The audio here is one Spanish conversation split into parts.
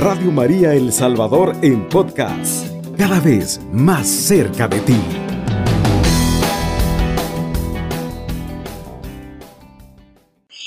Radio María El Salvador en podcast, cada vez más cerca de ti.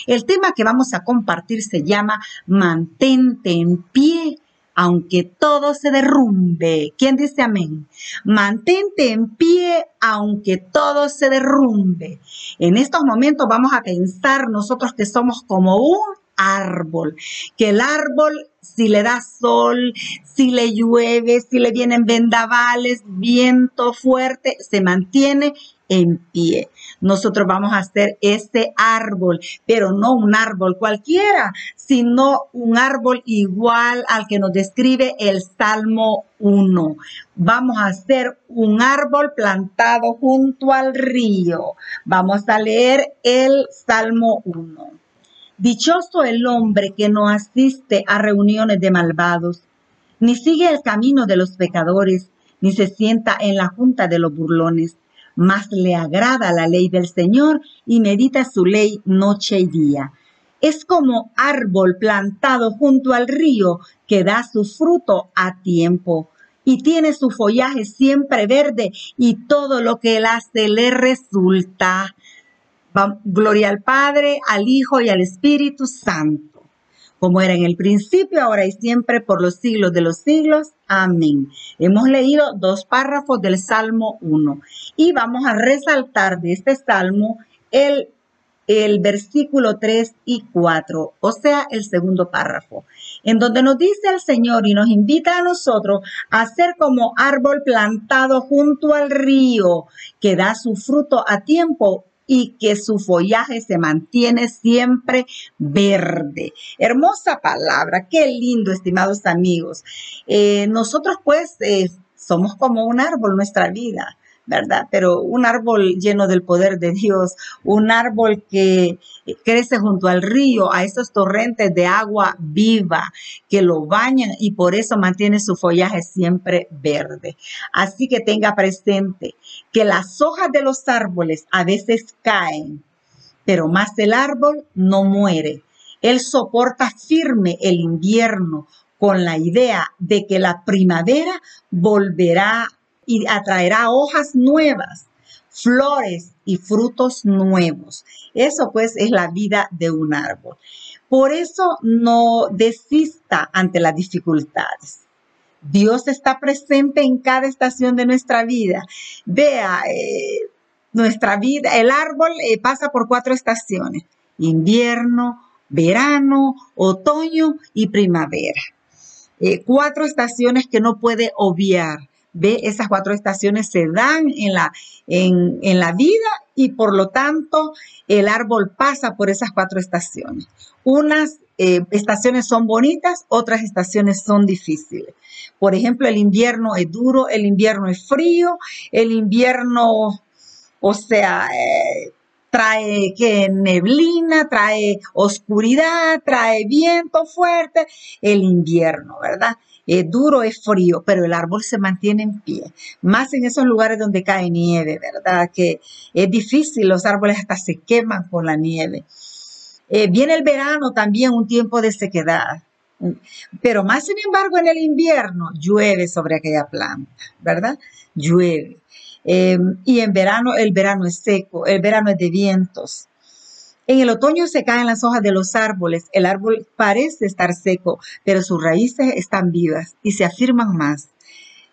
El tema que vamos a compartir se llama Mantente en pie aunque todo se derrumbe. ¿Quién dice amén? Mantente en pie aunque todo se derrumbe. En estos momentos vamos a pensar nosotros que somos como un árbol, que el árbol si le da sol, si le llueve, si le vienen vendavales, viento fuerte, se mantiene en pie. Nosotros vamos a hacer ese árbol, pero no un árbol cualquiera, sino un árbol igual al que nos describe el Salmo 1. Vamos a hacer un árbol plantado junto al río. Vamos a leer el Salmo 1. Dichoso el hombre que no asiste a reuniones de malvados, ni sigue el camino de los pecadores, ni se sienta en la junta de los burlones más le agrada la ley del Señor y medita su ley noche y día. Es como árbol plantado junto al río que da su fruto a tiempo y tiene su follaje siempre verde y todo lo que él hace le resulta. Gloria al Padre, al Hijo y al Espíritu Santo como era en el principio, ahora y siempre, por los siglos de los siglos. Amén. Hemos leído dos párrafos del Salmo 1 y vamos a resaltar de este Salmo el, el versículo 3 y 4, o sea, el segundo párrafo, en donde nos dice el Señor y nos invita a nosotros a ser como árbol plantado junto al río, que da su fruto a tiempo y que su follaje se mantiene siempre verde. Hermosa palabra, qué lindo, estimados amigos. Eh, nosotros pues eh, somos como un árbol nuestra vida. ¿Verdad? Pero un árbol lleno del poder de Dios, un árbol que crece junto al río, a esos torrentes de agua viva que lo bañan y por eso mantiene su follaje siempre verde. Así que tenga presente que las hojas de los árboles a veces caen, pero más el árbol no muere. Él soporta firme el invierno con la idea de que la primavera volverá y atraerá hojas nuevas, flores y frutos nuevos. Eso pues es la vida de un árbol. Por eso no desista ante las dificultades. Dios está presente en cada estación de nuestra vida. Vea, eh, nuestra vida, el árbol eh, pasa por cuatro estaciones, invierno, verano, otoño y primavera. Eh, cuatro estaciones que no puede obviar ve esas cuatro estaciones se dan en la, en, la vida y por lo tanto el árbol pasa por esas cuatro estaciones. Unas eh, estaciones son bonitas, otras estaciones son difíciles. Por ejemplo, el invierno es duro, el invierno es frío, el invierno, o sea, eh, trae que neblina, trae oscuridad, trae viento fuerte, el invierno, ¿verdad? Es duro, es frío, pero el árbol se mantiene en pie. Más en esos lugares donde cae nieve, ¿verdad? Que es difícil, los árboles hasta se queman con la nieve. Eh, viene el verano también, un tiempo de sequedad. Pero más sin embargo en el invierno llueve sobre aquella planta, ¿verdad? Llueve. Eh, y en verano, el verano es seco, el verano es de vientos. En el otoño se caen las hojas de los árboles. El árbol parece estar seco, pero sus raíces están vivas y se afirman más.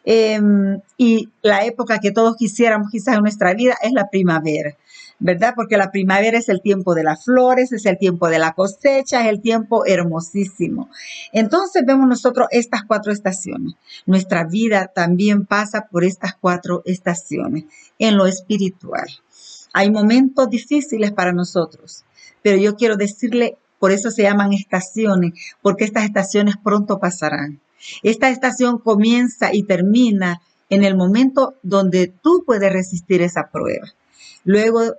Em, y la época que todos quisiéramos quizás en nuestra vida es la primavera, ¿verdad? Porque la primavera es el tiempo de las flores, es el tiempo de la cosecha, es el tiempo hermosísimo. Entonces vemos nosotros estas cuatro estaciones. Nuestra vida también pasa por estas cuatro estaciones en lo espiritual. Hay momentos difíciles para nosotros, pero yo quiero decirle, por eso se llaman estaciones, porque estas estaciones pronto pasarán. Esta estación comienza y termina en el momento donde tú puedes resistir esa prueba. Luego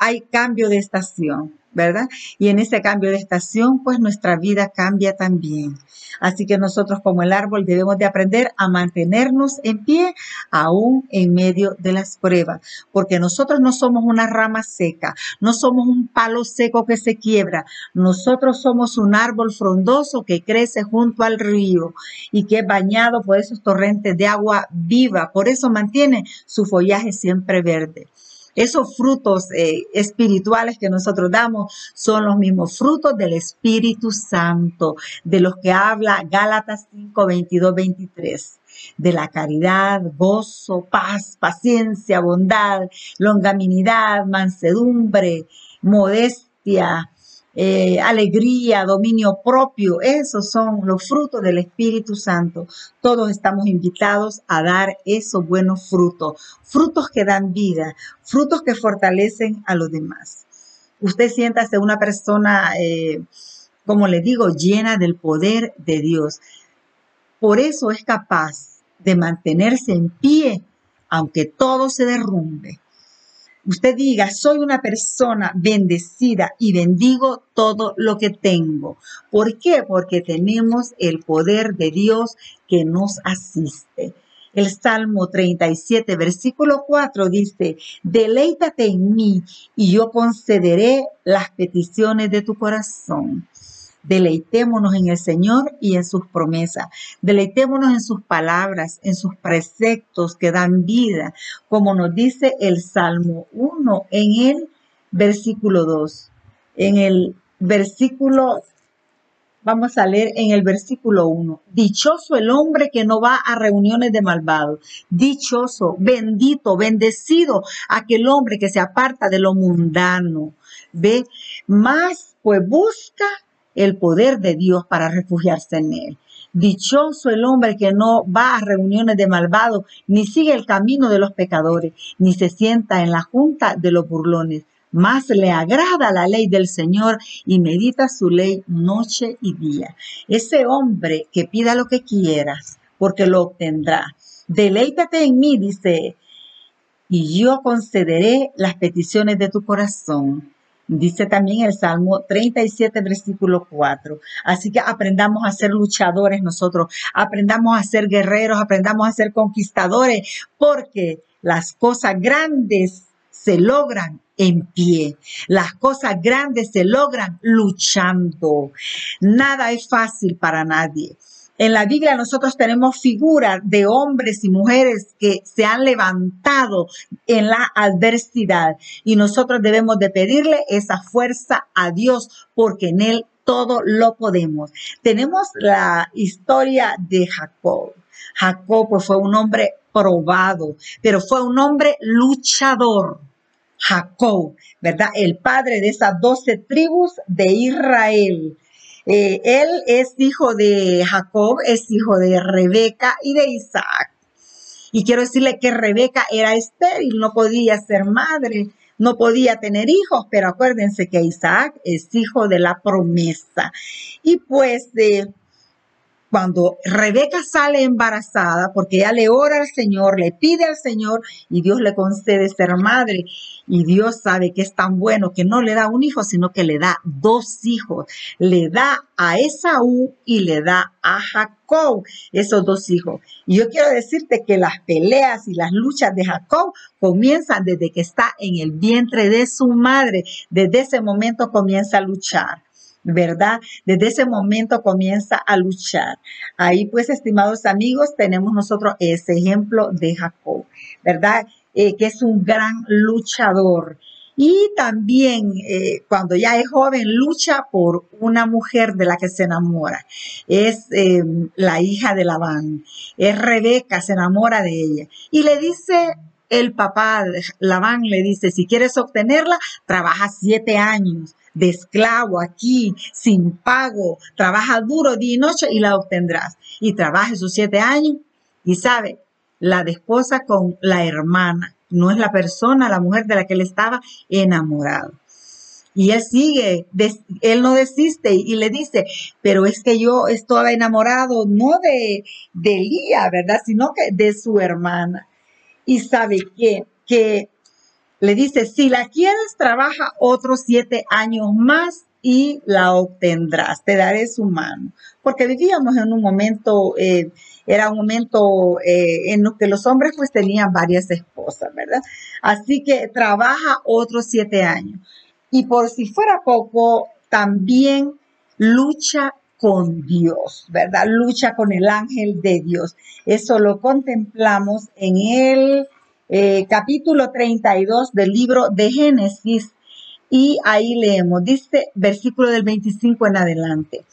hay cambio de estación. ¿verdad? Y en ese cambio de estación, pues nuestra vida cambia también. Así que nosotros como el árbol debemos de aprender a mantenernos en pie aún en medio de las pruebas, porque nosotros no somos una rama seca, no somos un palo seco que se quiebra, nosotros somos un árbol frondoso que crece junto al río y que es bañado por esos torrentes de agua viva, por eso mantiene su follaje siempre verde. Esos frutos eh, espirituales que nosotros damos son los mismos frutos del Espíritu Santo, de los que habla Gálatas 5, 22, 23 de la caridad, gozo, paz, paciencia, bondad, longaminidad, mansedumbre, modestia, eh, alegría, dominio propio. Esos son los frutos del Espíritu Santo. Todos estamos invitados a dar esos buenos frutos, frutos que dan vida, frutos que fortalecen a los demás. Usted siéntase una persona, eh, como le digo, llena del poder de Dios. Por eso es capaz de mantenerse en pie, aunque todo se derrumbe usted diga, soy una persona bendecida y bendigo todo lo que tengo. ¿Por qué? Porque tenemos el poder de Dios que nos asiste. El Salmo 37, versículo 4 dice, deleítate en mí y yo concederé las peticiones de tu corazón. Deleitémonos en el Señor y en sus promesas. Deleitémonos en sus palabras, en sus preceptos que dan vida, como nos dice el Salmo 1 en el versículo 2. En el versículo, vamos a leer en el versículo 1. Dichoso el hombre que no va a reuniones de malvados. Dichoso, bendito, bendecido aquel hombre que se aparta de lo mundano. Ve, más pues busca el poder de Dios para refugiarse en él. Dichoso el hombre que no va a reuniones de malvados, ni sigue el camino de los pecadores, ni se sienta en la junta de los burlones. Más le agrada la ley del Señor y medita su ley noche y día. Ese hombre que pida lo que quieras, porque lo obtendrá. Deleítate en mí, dice, y yo concederé las peticiones de tu corazón. Dice también el Salmo 37, versículo 4. Así que aprendamos a ser luchadores nosotros, aprendamos a ser guerreros, aprendamos a ser conquistadores, porque las cosas grandes se logran en pie. Las cosas grandes se logran luchando. Nada es fácil para nadie. En la Biblia nosotros tenemos figuras de hombres y mujeres que se han levantado en la adversidad y nosotros debemos de pedirle esa fuerza a Dios porque en Él todo lo podemos. Tenemos la historia de Jacob. Jacob pues, fue un hombre probado, pero fue un hombre luchador. Jacob, ¿verdad? El padre de esas doce tribus de Israel. Eh, él es hijo de Jacob, es hijo de Rebeca y de Isaac. Y quiero decirle que Rebeca era estéril, no podía ser madre, no podía tener hijos, pero acuérdense que Isaac es hijo de la promesa. Y pues de cuando Rebeca sale embarazada, porque ella le ora al Señor, le pide al Señor y Dios le concede ser madre. Y Dios sabe que es tan bueno que no le da un hijo, sino que le da dos hijos. Le da a Esaú y le da a Jacob esos dos hijos. Y yo quiero decirte que las peleas y las luchas de Jacob comienzan desde que está en el vientre de su madre. Desde ese momento comienza a luchar. ¿Verdad? Desde ese momento comienza a luchar. Ahí pues, estimados amigos, tenemos nosotros ese ejemplo de Jacob, ¿verdad? Eh, que es un gran luchador. Y también eh, cuando ya es joven lucha por una mujer de la que se enamora. Es em, la hija de Labán. Es Rebeca, se enamora de ella. Y le dice el papá, Labán le dice, si quieres obtenerla, trabaja siete años de esclavo aquí, sin pago, trabaja duro día y noche y la obtendrás. Y trabaja esos siete años y sabe, la desposa con la hermana, no es la persona, la mujer de la que él estaba enamorado. Y él sigue, él no desiste y le dice, pero es que yo estaba enamorado no de, de Lía, ¿verdad? Sino que de su hermana. Y sabe que, que le dice, si la quieres, trabaja otros siete años más y la obtendrás, te daré su mano. Porque vivíamos en un momento, eh, era un momento eh, en lo que los hombres pues tenían varias esposas, ¿verdad? Así que trabaja otros siete años. Y por si fuera poco, también lucha con Dios, ¿verdad? Lucha con el ángel de Dios. Eso lo contemplamos en el eh, capítulo 32 del libro de Génesis y ahí leemos, dice versículo del 25 en adelante.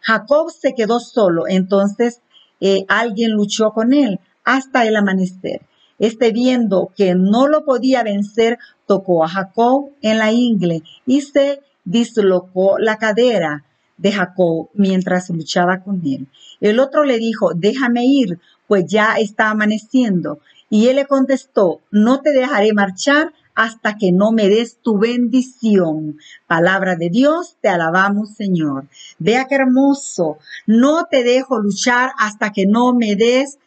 Jacob se quedó solo, entonces eh, alguien luchó con él hasta el amanecer. Este viendo que no lo podía vencer, tocó a Jacob en la ingle y se dislocó la cadera de Jacob mientras luchaba con él. El otro le dijo, déjame ir, pues ya está amaneciendo. Y él le contestó, no te dejaré marchar hasta que no me des tu bendición. Palabra de Dios, te alabamos Señor. Vea qué hermoso. No te dejo luchar hasta que no me des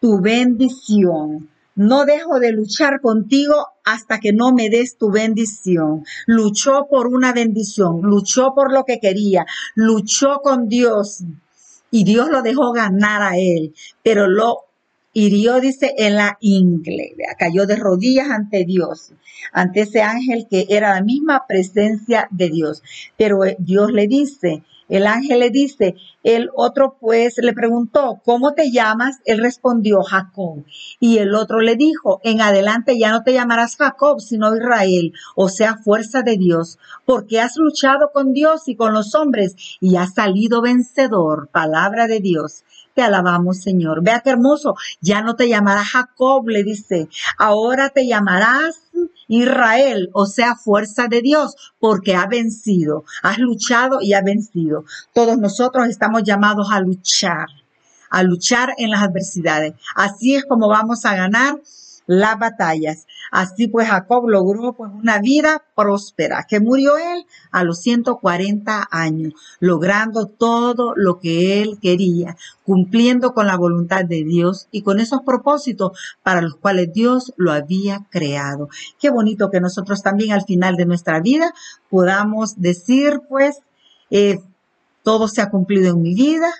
tu bendición. No dejo de luchar contigo hasta que no me des tu bendición. Luchó por una bendición, luchó por lo que quería, luchó con Dios y Dios lo dejó ganar a él, pero lo hirió, dice, en la ingle, cayó de rodillas ante Dios, ante ese ángel que era la misma presencia de Dios. Pero eh, Dios le dice, el ángel le dice, el otro pues le preguntó, ¿cómo te llamas? Él respondió, Jacob. Y el otro le dijo, en adelante ya no te llamarás Jacob, sino Israel, o sea, fuerza de Dios, porque has luchado con Dios y con los hombres y has salido vencedor. Palabra de Dios. Te alabamos, Señor. Vea qué hermoso. Ya no te llamarás Jacob, le dice. Ahora te llamarás Israel, o sea, fuerza de Dios, porque ha vencido. Has luchado y ha vencido. Todos nosotros estamos llamados a luchar, a luchar en las adversidades. Así es como vamos a ganar las batallas. Así pues Jacob logró pues una vida próspera, que murió él a los 140 años, logrando todo lo que él quería, cumpliendo con la voluntad de Dios y con esos propósitos para los cuales Dios lo había creado. Qué bonito que nosotros también al final de nuestra vida podamos decir pues, eh, todo se ha cumplido en mi vida,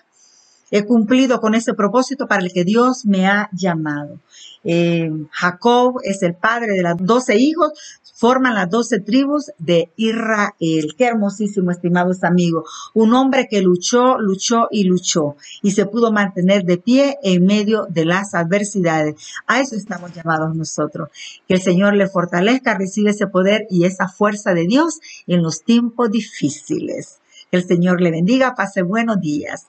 he cumplido con ese propósito para el que Dios me ha llamado. Eh, Jacob es el padre de los doce hijos, forman las doce tribus de Israel. Qué hermosísimo, estimados amigos. Un hombre que luchó, luchó y luchó y se pudo mantener de pie en medio de las adversidades. A eso estamos llamados nosotros. Que el Señor le fortalezca, recibe ese poder y esa fuerza de Dios en los tiempos difíciles. Que el Señor le bendiga, pase buenos días.